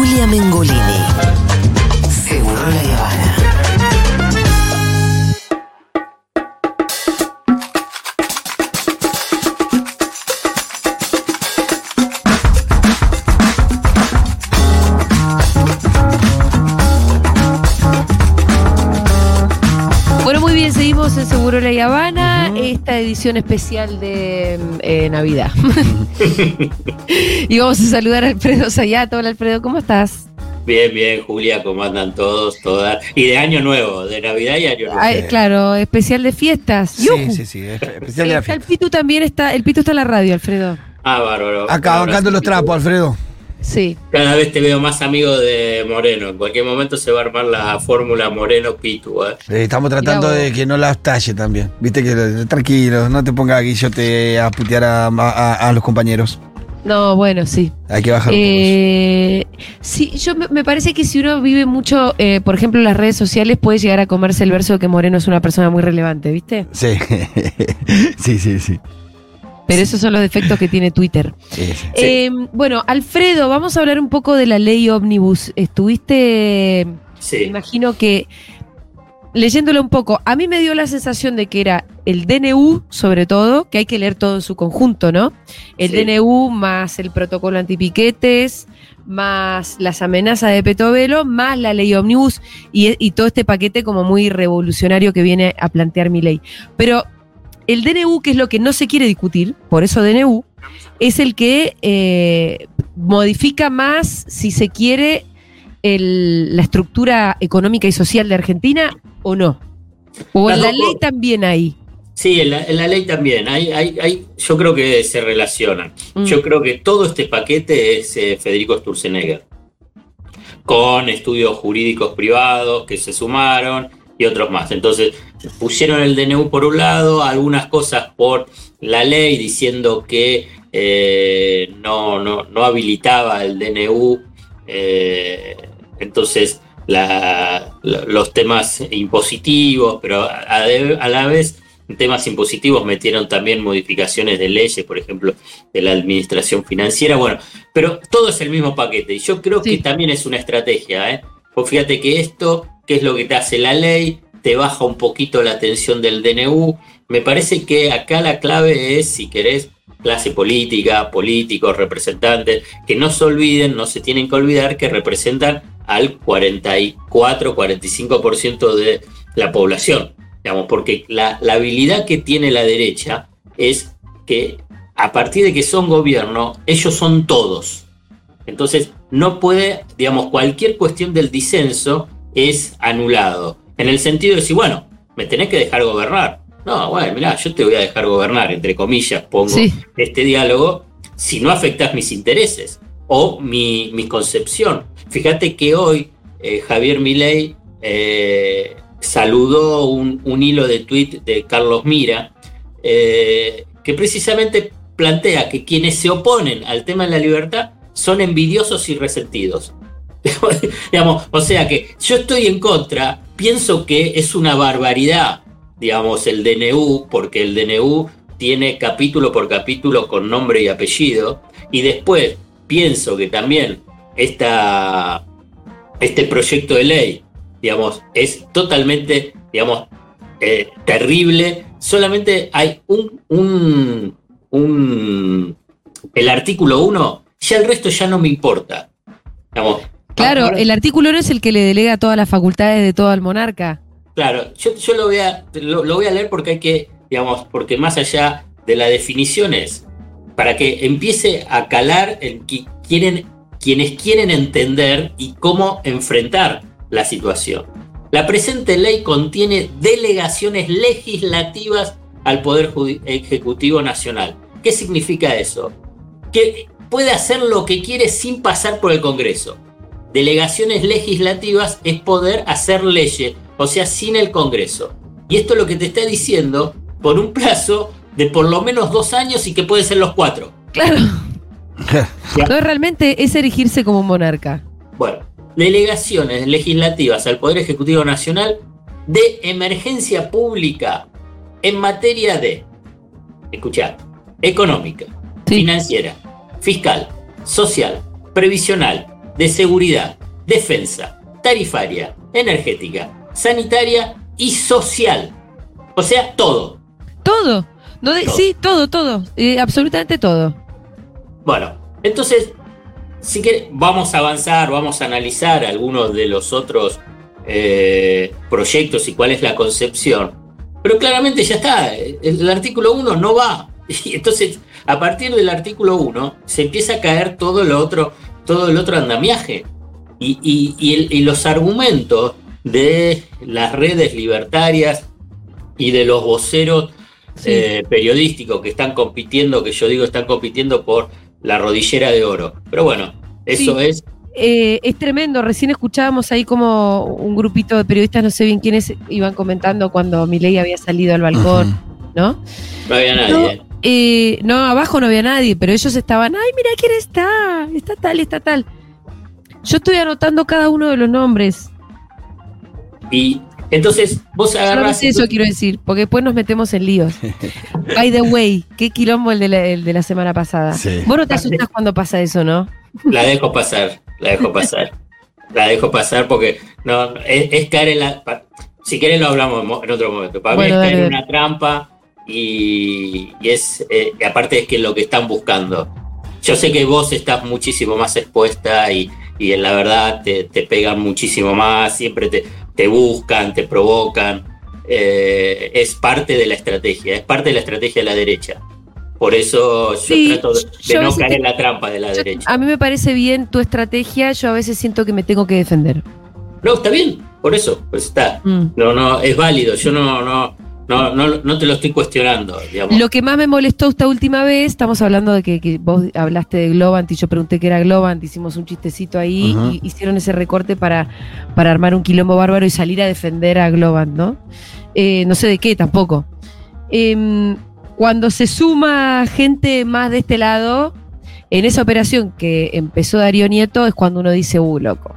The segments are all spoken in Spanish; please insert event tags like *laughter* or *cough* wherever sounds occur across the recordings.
Julia Mengolini. Edición especial de eh, Navidad. *laughs* y vamos a saludar a Alfredo Sayato. Hola Alfredo, ¿cómo estás? Bien, bien, Julia, ¿cómo andan todos, todas? Y de Año Nuevo, de Navidad y Año Nuevo. Ay, claro, especial de fiestas. Sí, ¡Yujú! sí, sí, especial de el. Pitu también está, el Pitu está en la radio, Alfredo. Ah, bárbaro. Acá bancando los trapos, Alfredo. Sí. Cada vez te veo más amigo de Moreno. En cualquier momento se va a armar la fórmula Moreno-Pitu. ¿eh? Eh, estamos tratando de que no las talle también. Viste que eh, tranquilo, no te pongas Guillote a putear a, a- a los compañeros. No, bueno, sí. Hay que bajar Eh, sí, yo me, me parece que si uno vive mucho, eh, por ejemplo, en las redes sociales, puede llegar a comerse el verso de que Moreno es una persona muy relevante, ¿viste? Sí, *laughs* sí, sí, sí. Pero esos son los defectos que tiene Twitter. *laughs* Sí, sí. Eh, bueno, Alfredo, vamos a hablar un poco de la ley ómnibus. Estuviste, me Sí. imagino que leyéndolo un poco, a mí me dio la sensación de que era el DNU, sobre todo, que hay que leer todo en su conjunto, ¿no? El Sí. DNU más el protocolo antipiquetes, más las amenazas de Petovelo, más la ley ómnibus y, y todo este paquete como muy revolucionario que viene a plantear mi ley. Pero el DNU, que es lo que no se quiere discutir, por eso DNU, es el que eh, modifica más, si se quiere, el- la estructura económica y social de Argentina o no. O en la ley también hay. Sí, en la, en la ley también. Hay, hay, hay, yo creo que se relacionan. Mm. Yo creo que todo este paquete es eh, Federico Sturzenegger, con estudios jurídicos privados que se sumaron y otros más. Entonces, pusieron el DNU por un lado, algunas cosas por la ley diciendo que eh, no, no, no habilitaba el DNU. eh, entonces, la- la- los temas impositivos, pero a, la vez en temas impositivos metieron también modificaciones de leyes, por ejemplo, de la administración financiera. Bueno, pero todo es el mismo paquete. Y yo creo Sí. que también es una estrategia. ¿eh? Pues fíjate que esto, ¿qué es lo que te hace la ley? Te baja un poquito la tensión del DNU. Me parece que acá la clave es, si querés, clase política, políticos, representantes, que no se olviden, no se tienen que olvidar que representan al 44-45% de la población. Digamos, porque la, la habilidad que tiene la derecha es que a partir de que son gobierno, ellos son todos. Entonces, no puede, digamos, cualquier cuestión del disenso es anulado. En el sentido de decir, bueno, me tenés que dejar gobernar. No, bueno, mirá, yo te voy a dejar gobernar, entre comillas, pongo Sí. este diálogo, si no afectas mis intereses o mi, mi concepción. Fíjate que hoy eh, Javier Milei eh, saludó un, un hilo de tweet de Carlos Mira, eh, que precisamente plantea que quienes se oponen al tema de la libertad son envidiosos y resentidos. *laughs* digamos, o sea que yo estoy en contra, pienso que es una barbaridad, digamos, el DNU, porque el DNU tiene capítulo por capítulo con nombre y apellido, y después pienso que también esta, este proyecto de ley, digamos, es totalmente, digamos, eh, terrible. Solamente hay un, un, un- el artículo 1, ya el resto ya no me importa. Digamos, Claro, ahora- el artículo no es el que le delega todas las facultades de todo al monarca. Claro, yo, yo lo, voy a, lo, lo voy a leer porque hay que, digamos, porque más allá de las definiciones, para que empiece a calar en qui- quieren, quienes quieren entender y cómo enfrentar la situación. La presente ley contiene delegaciones legislativas al Poder Ejecutivo Nacional. ¿Qué significa eso? Que puede hacer lo que quiere sin pasar por el Congreso. Delegaciones legislativas es poder hacer leyes, o sea, sin el Congreso. Y esto es lo que te está diciendo por un plazo de por lo menos dos años y que puede ser los cuatro. Claro. *laughs* No, realmente es erigirse como monarca. Bueno, delegaciones legislativas al Poder Ejecutivo Nacional de emergencia pública en materia de, escuchad, económica, Sí. financiera, fiscal, social, previsional, de seguridad, defensa, tarifaria, energética, sanitaria y social. O sea, todo. Todo. No de- Todo. Sí, todo, todo. Eh, absolutamente todo. Bueno, entonces, si que vamos a avanzar, vamos a analizar algunos de los otros eh, proyectos y cuál es la concepción. Pero claramente ya está, el, artículo 1 no va. *laughs* Y entonces, a partir del artículo 1, se empieza a caer todo lo otro, todo el otro andamiaje. Y, y- y el- y los argumentos de las redes libertarias y de los voceros Sí. eh, periodísticos que están compitiendo, que yo digo están compitiendo por la rodillera de oro. Pero bueno, eso Sí. es. Eh, es tremendo. Recién escuchábamos ahí como un grupito de periodistas, no sé bien quiénes, iban comentando cuando Milei había salido al balcón, ¿no? No había nadie. Eh, no, abajo no había nadie, pero ellos estaban, ay, mira quién está, está tal, está tal. Yo estoy anotando cada uno de los nombres. Y entonces vos Solamente agarrás. eso quiero decir, porque después nos metemos en líos. *laughs* By the way, qué quilombo el de la, el de la semana pasada. Sí. Vos no te asustas cuando pasa eso, ¿no? La dejo pasar, la dejo pasar. la dejo pasar porque no, es, es caer en la. pa- Si querés lo hablamos en otro momento. Para Bueno, mí es caer en una trampa y, y es. eh, aparte es que lo que están buscando. Yo sé que vos estás muchísimo más expuesta y, y en la verdad te, te pegan muchísimo más, siempre te, te buscan, te provocan. Eh, es parte de la estrategia, es parte de la estrategia de la derecha. Por eso yo Sí, trato de, yo de a no caer en la trampa de la Yo- derecha. a mí me parece bien tu estrategia, yo a veces siento que me tengo que defender. No, está bien, por eso, pues está. Mm. No, no, es válido. Yo no, no, no, no, no te lo estoy cuestionando, digamos. Lo que más me molestó esta última vez, estamos hablando de que, que vos hablaste de Globant y yo pregunté qué era Globant, hicimos un chistecito ahí y hicieron ese recorte para, para armar un quilombo bárbaro y salir a defender a Globant, ¿no? Eh, no sé de qué tampoco. Em, cuando se suma gente más de este lado, en esa operación que empezó Darío Nieto es cuando uno dice, uh, loco.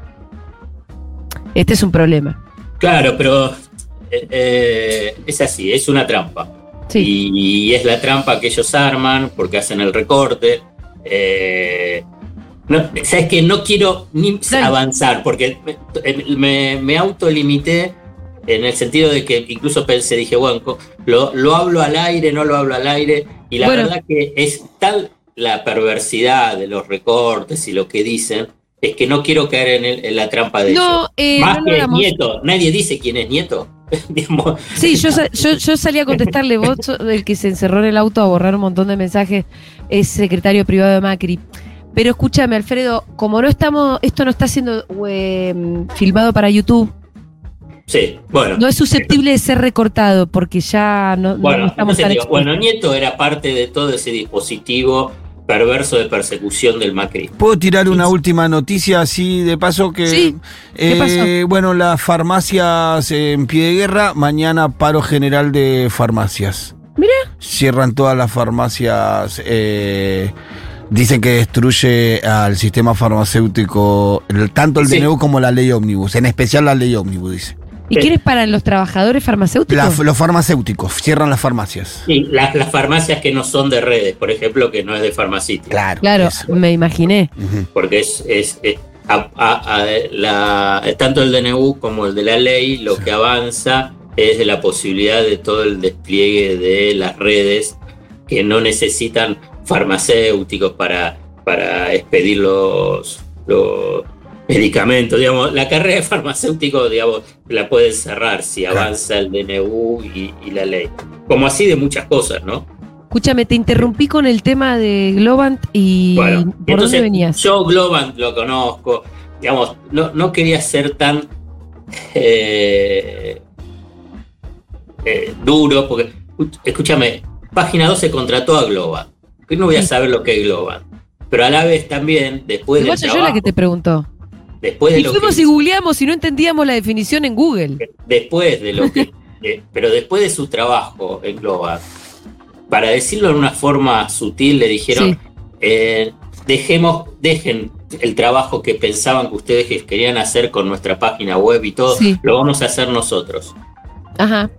Este es un problema. Claro, pero eh, eh, es así, es una trampa. Sí. Y, es la trampa que ellos arman porque hacen el recorte. Eh, no, Sabes que no quiero ni Dale. avanzar porque me, me, me autolimité en el sentido de que incluso pensé, dije, bueno, lo, lo hablo al aire, no lo hablo al aire. Y la Bueno. verdad que es tal la perversidad de los recortes y lo que dicen, es que no quiero caer en, el- en la trampa de. No, eh, Más no que. Nieto, nadie dice quién es Nieto. *laughs* Sí, yo, sa- yo, yo salí a contestarle, vos el que se encerró en el auto a borrar un montón de mensajes, es secretario privado de Macri. Pero escúchame, Alfredo, como no estamos, esto no está siendo eh, filmado para YouTube, sí, bueno. no es susceptible de ser recortado porque ya no, no Bueno, estamos tan digo, bueno, Nieto era parte de todo ese dispositivo perverso de persecución del Macri. ¿Puedo tirar una Sí. última noticia así de paso que Sí. ¿Qué eh, pasó? bueno, las farmacias en pie de guerra, mañana paro general de farmacias. Mira. Cierran todas las farmacias eh, dicen que destruye al sistema farmacéutico tanto el Sí. DNU como la ley ómnibus, en especial la ley ómnibus dice. ¿Y quieres para los trabajadores farmacéuticos? La- los farmacéuticos cierran las farmacias. Y las, las farmacias que no son de redes, por ejemplo, que no es de Farmacity, Claro. claro, eso. me imaginé. Porque es, es- es- a- a- a- la- tanto el DNU como el de la ley lo que avanza es de la posibilidad de todo el despliegue de las redes que no necesitan farmacéuticos para, para expedir los, los medicamentos. Digamos, la carrera de farmacéutico digamos, la pueden cerrar si Claro. avanza el DNU y, y la ley. Como así de muchas cosas, ¿no? Escúchame, te interrumpí con el tema de Globant y Bueno, ¿por entonces, dónde venías? Yo Globant lo conozco, digamos, no, no quería ser tan eh, eh, duro, porque, escúchame, Página 12 contrató a Globant, que no voy a Sí. saber lo que es Globant, pero a la vez también, después soy yo la que te preguntó. Después de Y lo fuimos que y googleamos y no entendíamos la definición en Google. después de lo que *laughs* de- pero después de su trabajo en Global para decirlo de una forma sutil le dijeron Sí. eh, dejemos dejen el trabajo que pensaban que ustedes que querían hacer con nuestra página web y todo Sí. lo vamos a hacer nosotros Ajá.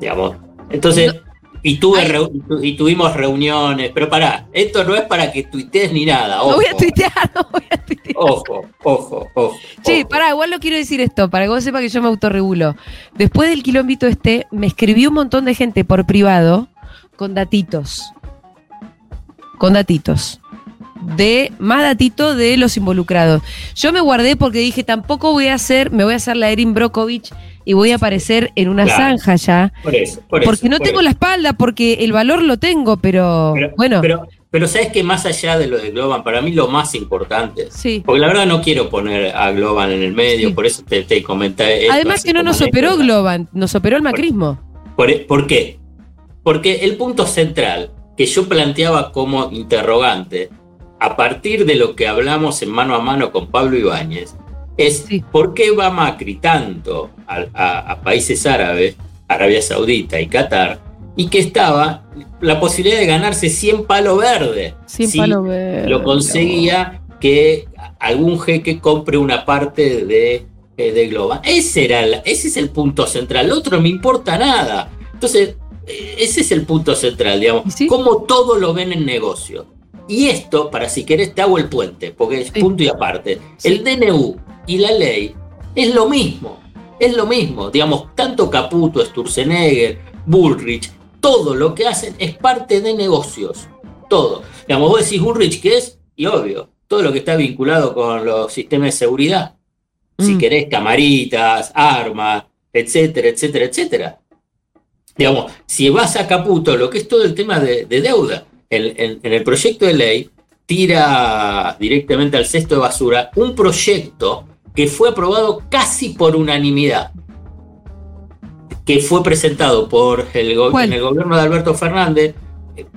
digamos entonces y, tuve Ay. reu- y tuvimos reuniones, pero pará, esto no es para que tuitees ni nada. No Ojo, voy a tuitear, *laughs* no voy a tuitear. ojo, ojo, ojo. Che, ojo. pará, igual no quiero decir esto, para que vos sepas que yo me autorregulo. Después del quilombito este, me escribió un montón de gente por privado con datitos. Con datitos. De más datito de los involucrados. Yo me guardé porque dije, tampoco voy a hacer, me voy a hacer la Erin Brokovich y voy a aparecer en una Claro. zanja ya. Por eso, por eso, Porque no por tengo eso. la espalda, porque el valor lo tengo, pero, Pero, bueno, pero, pero sabes que más allá de lo de Globan, para mí lo más importante, sí. porque la verdad no quiero poner a Globan en el medio, Sí. por eso te, te comenté. esto Además que no nos operó. Globan, nos operó el macrismo. ¿Por, por qué? Porque el punto central que yo planteaba como interrogante, a partir de lo que hablamos en mano a mano con Pablo Ibáñez, es Sí. por qué va Macri tanto a, a- a países árabes, Arabia Saudita y Qatar, y que estaba la posibilidad de ganarse 100 palo verde. Sin si palo verde. lo conseguía que algún jeque compre una parte de, eh, de Globan. Ese, era ese es el punto central. Lo otro no me importa nada. Entonces, eh, ese es el punto central, digamos. Cómo todo lo ven en negocio. Y esto, para si querés, te hago el puente, porque es punto y aparte. Sí. El DNU y la ley es lo mismo. Es lo mismo. Digamos, tanto Caputo, Sturzenegger, Bullrich, todo lo que hacen es parte de negocios. Todo. Digamos, vos decís Bullrich, ¿qué es? Y obvio, todo lo que está vinculado con los sistemas de seguridad. Si Mm. querés, camaritas, armas, etcétera, etcétera, etcétera. Digamos, si vas a Caputo, lo que es todo el tema de, de deuda, en, el proyecto de ley tira directamente al cesto de basura un proyecto que fue aprobado casi por unanimidad, que fue presentado por el, en el gobierno de Alberto Fernández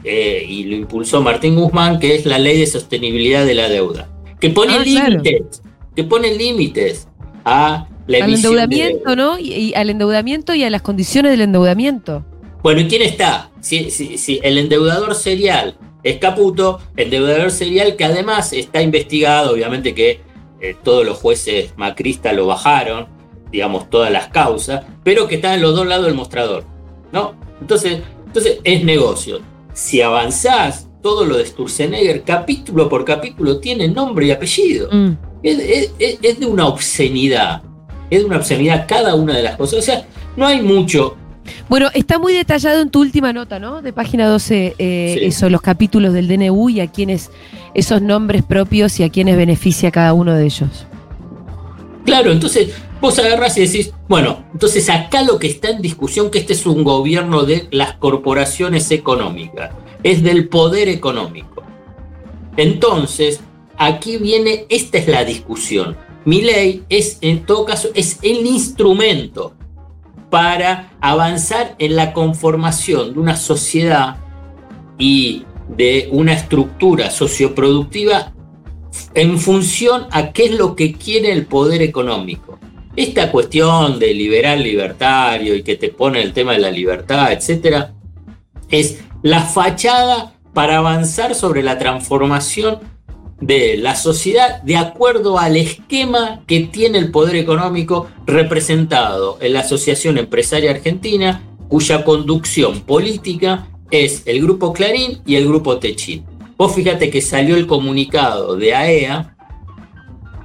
eh, y lo impulsó Martín Guzmán, que es la ley de sostenibilidad de la deuda, que pone Ah, claro. límites, que pone límites a la Al emisión de endeudamiento, deuda. ¿no? Y, y al endeudamiento y a las condiciones del endeudamiento. Bueno, ¿y quién está? Si, si- si el endeudador serial es Caputo, endeudador serial que además está investigado, obviamente que eh, todos los jueces macristas lo bajaron, digamos, todas las causas, pero que está en los dos lados del mostrador, ¿no? Entonces, entonces es negocio. Si avanzás, todo lo de Sturzenegger, capítulo por capítulo, tiene nombre y apellido. Mm. Es, es- es- es de una obscenidad. Es de una obscenidad cada una de las cosas. O sea, no hay mucho. Bueno, está muy detallado en tu última nota, ¿no? De página 12, eh, Sí. eso, los capítulos del DNU y a quienes, esos nombres propios y a quienes beneficia cada uno de ellos. Claro, entonces vos agarrás y decís, bueno, entonces acá lo que está en discusión, que este es un gobierno de las corporaciones económicas, es del poder económico. Entonces, aquí viene, esta es la discusión. Mi ley es, en todo caso, es el instrumento para avanzar en la conformación de una sociedad y de una estructura socioproductiva en función a qué es lo que quiere el poder económico. Esta cuestión de liberal libertario y que te pone el tema de la libertad, etcétera, es la fachada para avanzar sobre la transformación de la sociedad de acuerdo al esquema que tiene el poder económico representado en la Asociación Empresaria Argentina, cuya conducción política es el Grupo Clarín y el Grupo Techín. Vos fíjate que salió el comunicado de AEA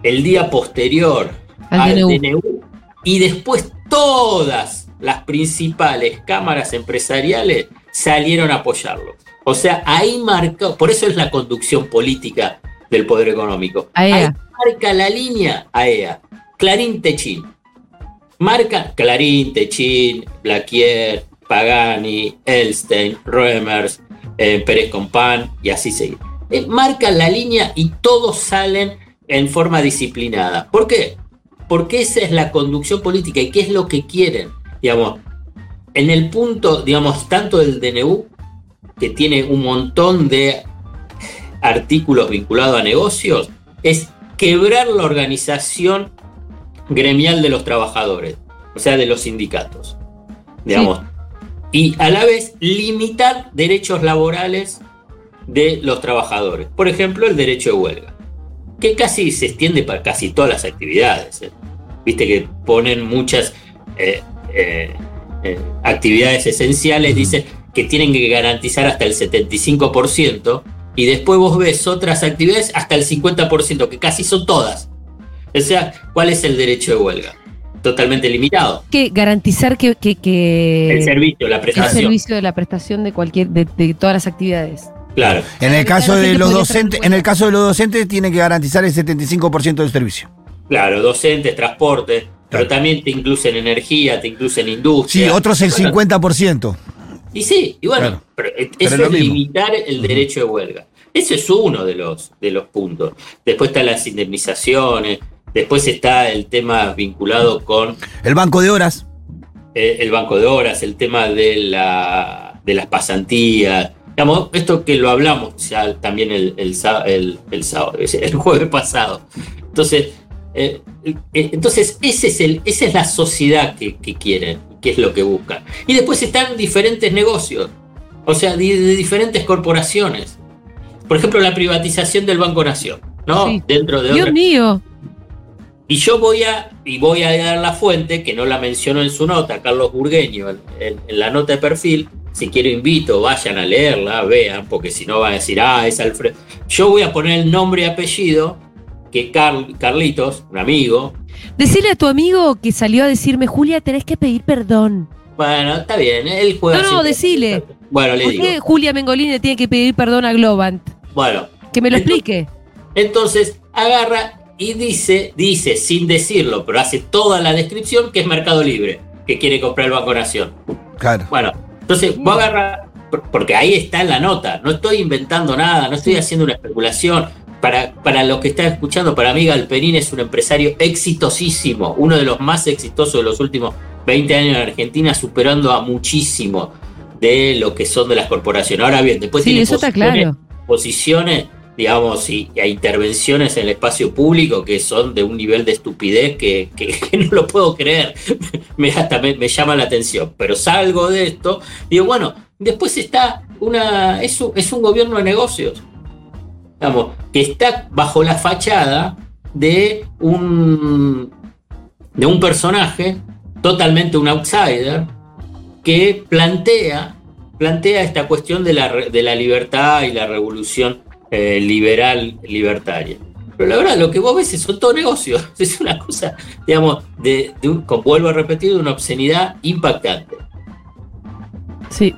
el día posterior Al al, DNU. DNU. y después todas las principales cámaras empresariales salieron a apoyarlo. O sea, ahí marcó, por eso es la conducción política del poder económico. AEA. Ahí marca la línea AEA, Clarín Techín. Marca Clarín, Techín, Blaquier, Pagani, Elstein, Reimers, eh, Pérez Compán y así sigue. Eh, marcan la línea y todos salen en forma disciplinada. ¿Por qué? Porque esa es la conducción política y qué es lo que quieren. Digamos, en el punto, digamos, tanto del DNU, que tiene un montón de artículos vinculados a negocios, es quebrar la organización gremial de los trabajadores, o sea, de los sindicatos. Digamos, y a la vez limitar derechos laborales de los trabajadores. Por ejemplo, el derecho de huelga, que casi se extiende para casi todas las actividades. ¿eh? Viste que ponen muchas eh, eh, actividades esenciales, dice que tienen que garantizar hasta el 75%, y después vos ves otras actividades hasta el 50%, que casi son todas. O sea, ¿cuál es el derecho de huelga? Totalmente limitado. Que garantizar que, que, que- El servicio, la el prestación. servicio de la prestación de cualquier de, de todas las actividades. Claro. En el caso de los docentes, en el caso de los docentes tienen que garantizar el 75% del servicio. Claro, docentes, transporte, pero también te incluyen energía, te incluyen Sí, industria. otros el Bueno, 50%. Y sí, y bueno, Claro. pero Pero eso es limitar el derecho de huelga. Ese es uno de los, de los puntos. Después están las indemnizaciones, después está el tema vinculado con El banco de horas. eh, el banco de horas, el tema de, la, de las pasantías. Digamos, esto que lo hablamos ya también el, el, sá- el- el sábado, el jueves pasado. Entonces, eh, eh, entonces ese es el, esa es la sociedad que, que quieren, que es lo que buscan. Y después están diferentes negocios, o sea, de, de diferentes corporaciones. Por ejemplo, la privatización del Banco Nación, ¿no? Sí. Dentro de Dios otra- mío. y yo voy a, y voy a dar la fuente, que no la mencionó en su nota, Carlos Burgueño, en, en- en la nota de perfil. Si quiero invito, vayan a leerla, vean, porque si no van a decir, ah, es Alfredo. Yo voy a poner el nombre y apellido, que Carl- Carlitos, un amigo, Decirle a tu amigo que salió a decirme, Julia, tenés que pedir perdón. bueno, está bien, él juega. No, no, decile. Bueno, le ¿Por digo. qué Julia Mengolini le tiene que pedir perdón a Globant? Bueno, Que me lo Entonces- explique. Entonces agarra y dice, dice sin decirlo, pero hace toda la descripción que es Mercado Libre, que quiere comprar el Banco Nación. Claro. Bueno, entonces vos agarra, por- porque ahí está en la nota, no estoy inventando nada, no estoy haciendo una especulación. Para, para los que están escuchando, para mí Galperín es un empresario exitosísimo, uno de los más exitosos de los últimos 20 años en Argentina, superando a muchísimo de lo que son de las corporaciones. Ahora bien, después Sí, tiene eso está posiciones- claro. posiciones, digamos, y, y a intervenciones en el espacio público que son de un nivel de estupidez que, que- *laughs* que no lo puedo creer. *laughs* me, hasta me, me llama la atención. Pero salgo de esto, digo, bueno, después está una. Es un, es un gobierno de negocios. Digamos, que está bajo la fachada de un. de un personaje totalmente un outsider que plantea plantea esta cuestión de la, de la libertad y la revolución eh, liberal libertaria. Pero la verdad, lo que vos ves es- todo negocios. *laughs* Es una cosa, digamos, de, de vuelvo a repetir, de una obscenidad impactante. Sí.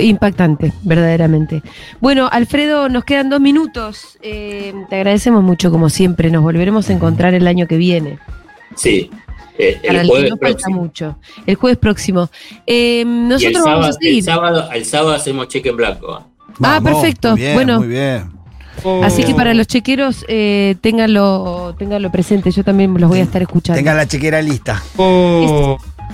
Impactante, verdaderamente. Bueno, Alfredo, nos quedan dos minutos. Eh, te agradecemos mucho, como siempre. Nos volveremos a encontrar el año que viene. Sí. eh, Para el el que jueves no falta mucho. El jueves próximo. Eh, Y el nosotros vamos sábado, a seguir. el sábado, el sábado hacemos cheque en blanco. Ah, perfecto. Muy bien, Bueno. muy bien. Así que para los chequeros, eh, ténganlo, ténganlo presente. Yo también los voy a estar escuchando. Tengan la chequera lista.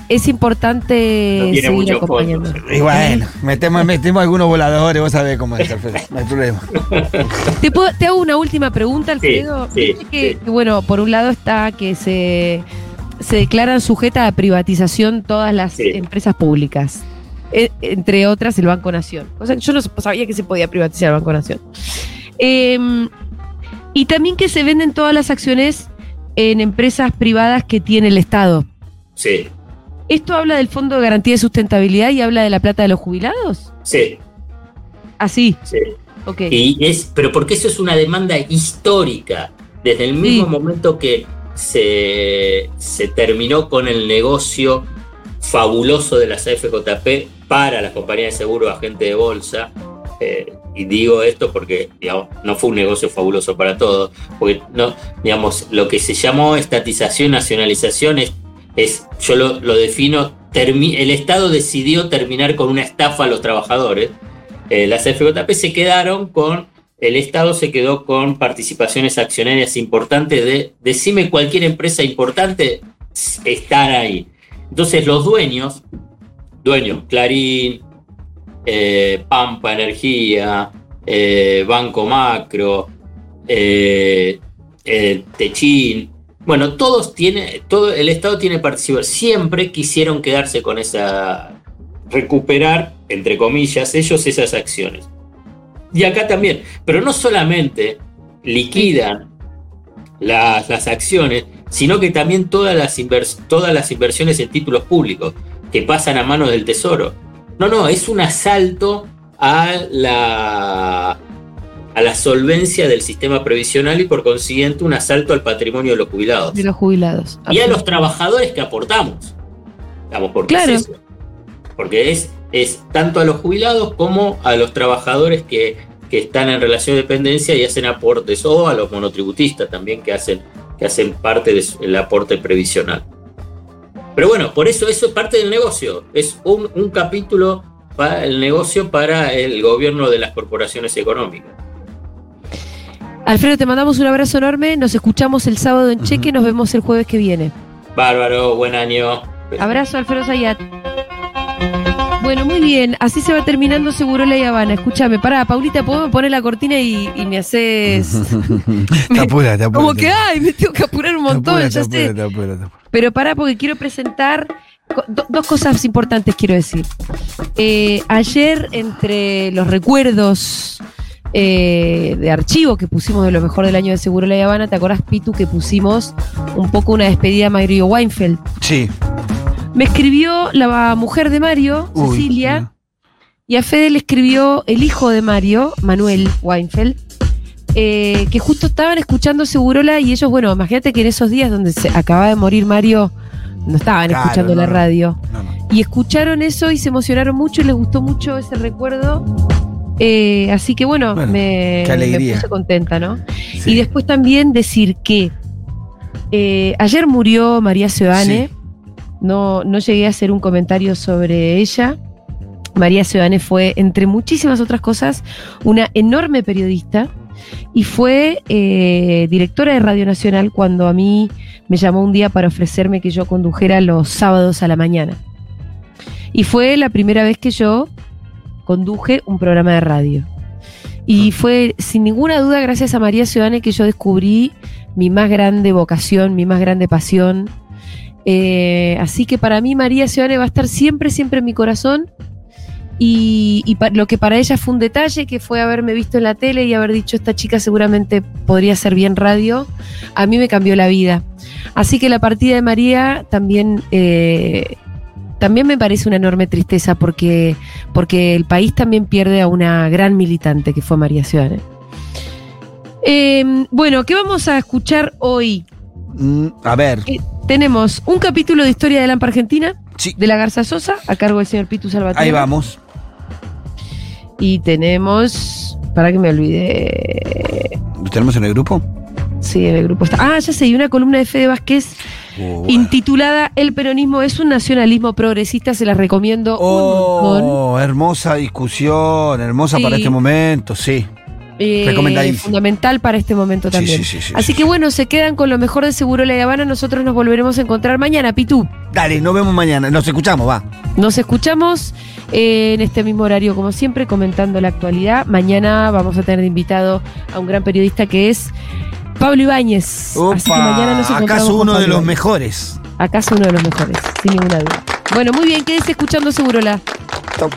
Es importante No tiene seguir acompañando. Y bueno, metemos, metemos algunos voladores, vos sabés cómo es, Alfredo. No hay problema. *laughs* ¿Te, puedo- te hago una última pregunta, Alfredo. sí, que, sí. que, bueno, por un lado está que se, se declaran sujetas a privatización todas las Sí. empresas públicas. E- entre otras el Banco Nación. O sea, yo no sabía que se podía privatizar el Banco Nación. Em, y también que se venden todas las acciones en empresas privadas que tiene el Estado. Sí, ¿Esto habla del Fondo de Garantía de Sustentabilidad y habla de la plata de los jubilados? sí, Así, sí. ok. Y es, pero porque eso es una demanda histórica. Desde el mismo Sí. momento que se, se terminó con el negocio fabuloso de las AFJP para las compañías de seguro, agente de bolsa. eh, y digo esto porque digamos, no fue un negocio fabuloso para todos, porque no, digamos, lo que se llamó estatización, nacionalización es, es yo lo, lo defino, el Estado decidió terminar con una estafa a los trabajadores, eh, las FJP se quedaron con, el Estado se quedó con participaciones accionarias importantes de, decime cualquier empresa importante, estar ahí. Entonces los dueños, dueños, Clarín, eh, Pampa Energía, eh, Banco Macro, Techín, bueno, todos tienen, todo el Estado tiene participación, siempre quisieron quedarse con esa, recuperar, entre comillas, ellos esas acciones. Y acá también, pero no solamente liquidan las, las acciones, sino que también todas las, invers- todas las inversiones en títulos públicos que pasan a manos del Tesoro. No, no, es un asalto a la, a la solvencia del sistema previsional y por consiguiente un asalto al patrimonio de los jubilados. De los jubilados. Y a los trabajadores que aportamos. Digamos, porque Claro. es eso. Porque es, es tanto a los jubilados como a los trabajadores que, que están en relación de dependencia y hacen aportes, o a los monotributistas también que hacen, que hacen parte del aporte previsional. Pero bueno, por eso eso es parte del negocio. Es un, un capítulo para el negocio para el gobierno de las corporaciones económicas. Alfredo, te mandamos un abrazo enorme. Nos escuchamos el sábado en Cheque. Nos vemos el jueves que viene. Bárbaro, buen año. Abrazo, Alfredo Zayat. Bueno, muy bien. Así se va terminando Seguro La Habana. Escúchame, pará, Paulita, ¿podemos poner la cortina y, y me haces. te apura, te apura. Como te que, ay, me tengo que apurar un Te montón, apura, ya te sé. apura, te apura, te apura. Pero pará, porque quiero presentar do- dos cosas importantes, quiero decir. Eh, ayer, entre los recuerdos eh, de archivo que pusimos de lo mejor del año de Seguro La Habana, ¿te acordás, Pitu, que pusimos un poco una despedida a Mario Weinfeld? Sí. Me escribió la mujer de Mario, Uy, Cecilia, y a Fede le escribió el hijo de Mario, Manuel Weinfeld, eh, que justo estaban escuchando Segurola y ellos, bueno, imagínate que en esos días donde se acaba de morir Mario, no estaban Claro, escuchando no, la radio. No, no. Y escucharon eso y se emocionaron mucho y les gustó mucho ese recuerdo. Eh, así que bueno, Bueno, me, me puse contenta, ¿no? Sí. Y después también decir que eh, ayer murió María Seoane. Sí. No, no llegué a hacer un comentario sobre ella. María Seoane fue, entre muchísimas otras cosas, una enorme periodista y fue eh, directora de Radio Nacional cuando a mí me llamó un día para ofrecerme que yo condujera los sábados a la mañana. Y fue la primera vez que yo conduje un programa de radio. Y fue sin ninguna duda gracias a María Ciudadane que yo descubrí mi más grande vocación, mi más grande pasión. Eh, así que para mí María Ciudadane va a estar siempre, siempre en mi corazón. Y, lo que para ella fue un detalle, que fue haberme visto en la tele y haber dicho, esta chica seguramente podría ser bien radio, a mí me cambió la vida. Así que la partida de María también, eh, también me parece una enorme tristeza porque, porque el país también pierde a una gran militante que fue María Ciudadana. Eh, bueno, ¿qué vamos a escuchar hoy? Mm, a ver. Eh, tenemos un capítulo de Historia de Lampa Argentina Sí. de la Garza Sosa a cargo del señor Pitu Salvatierra. Ahí vamos. Y tenemos. Para que me olvidé. ¿Lo tenemos en el grupo? Sí, en el grupo está. Ah, ya sé, y una columna de Fede Vázquez Bueno. intitulada El peronismo es un nacionalismo progresista, se las recomiendo un montón. Oh, hermosa discusión, hermosa Sí. para este momento, sí. Eh, fundamental para este momento también. sí, sí, sí, Así sí. que bueno, se quedan con lo mejor de Seguro La Habana. Nosotros nos volveremos a encontrar mañana, Pitu. Dale, nos vemos mañana. Nos escuchamos, va. Nos escuchamos eh, en este mismo horario, como siempre, comentando la actualidad. Mañana vamos a tener invitado a un gran periodista que es Pablo Ibáñez. Así que mañana nos ¿Acaso uno de los Ibáñez. mejores? Acaso uno de los mejores, sin ninguna duda. Bueno, muy bien, quédese escuchando Segurola. Chau.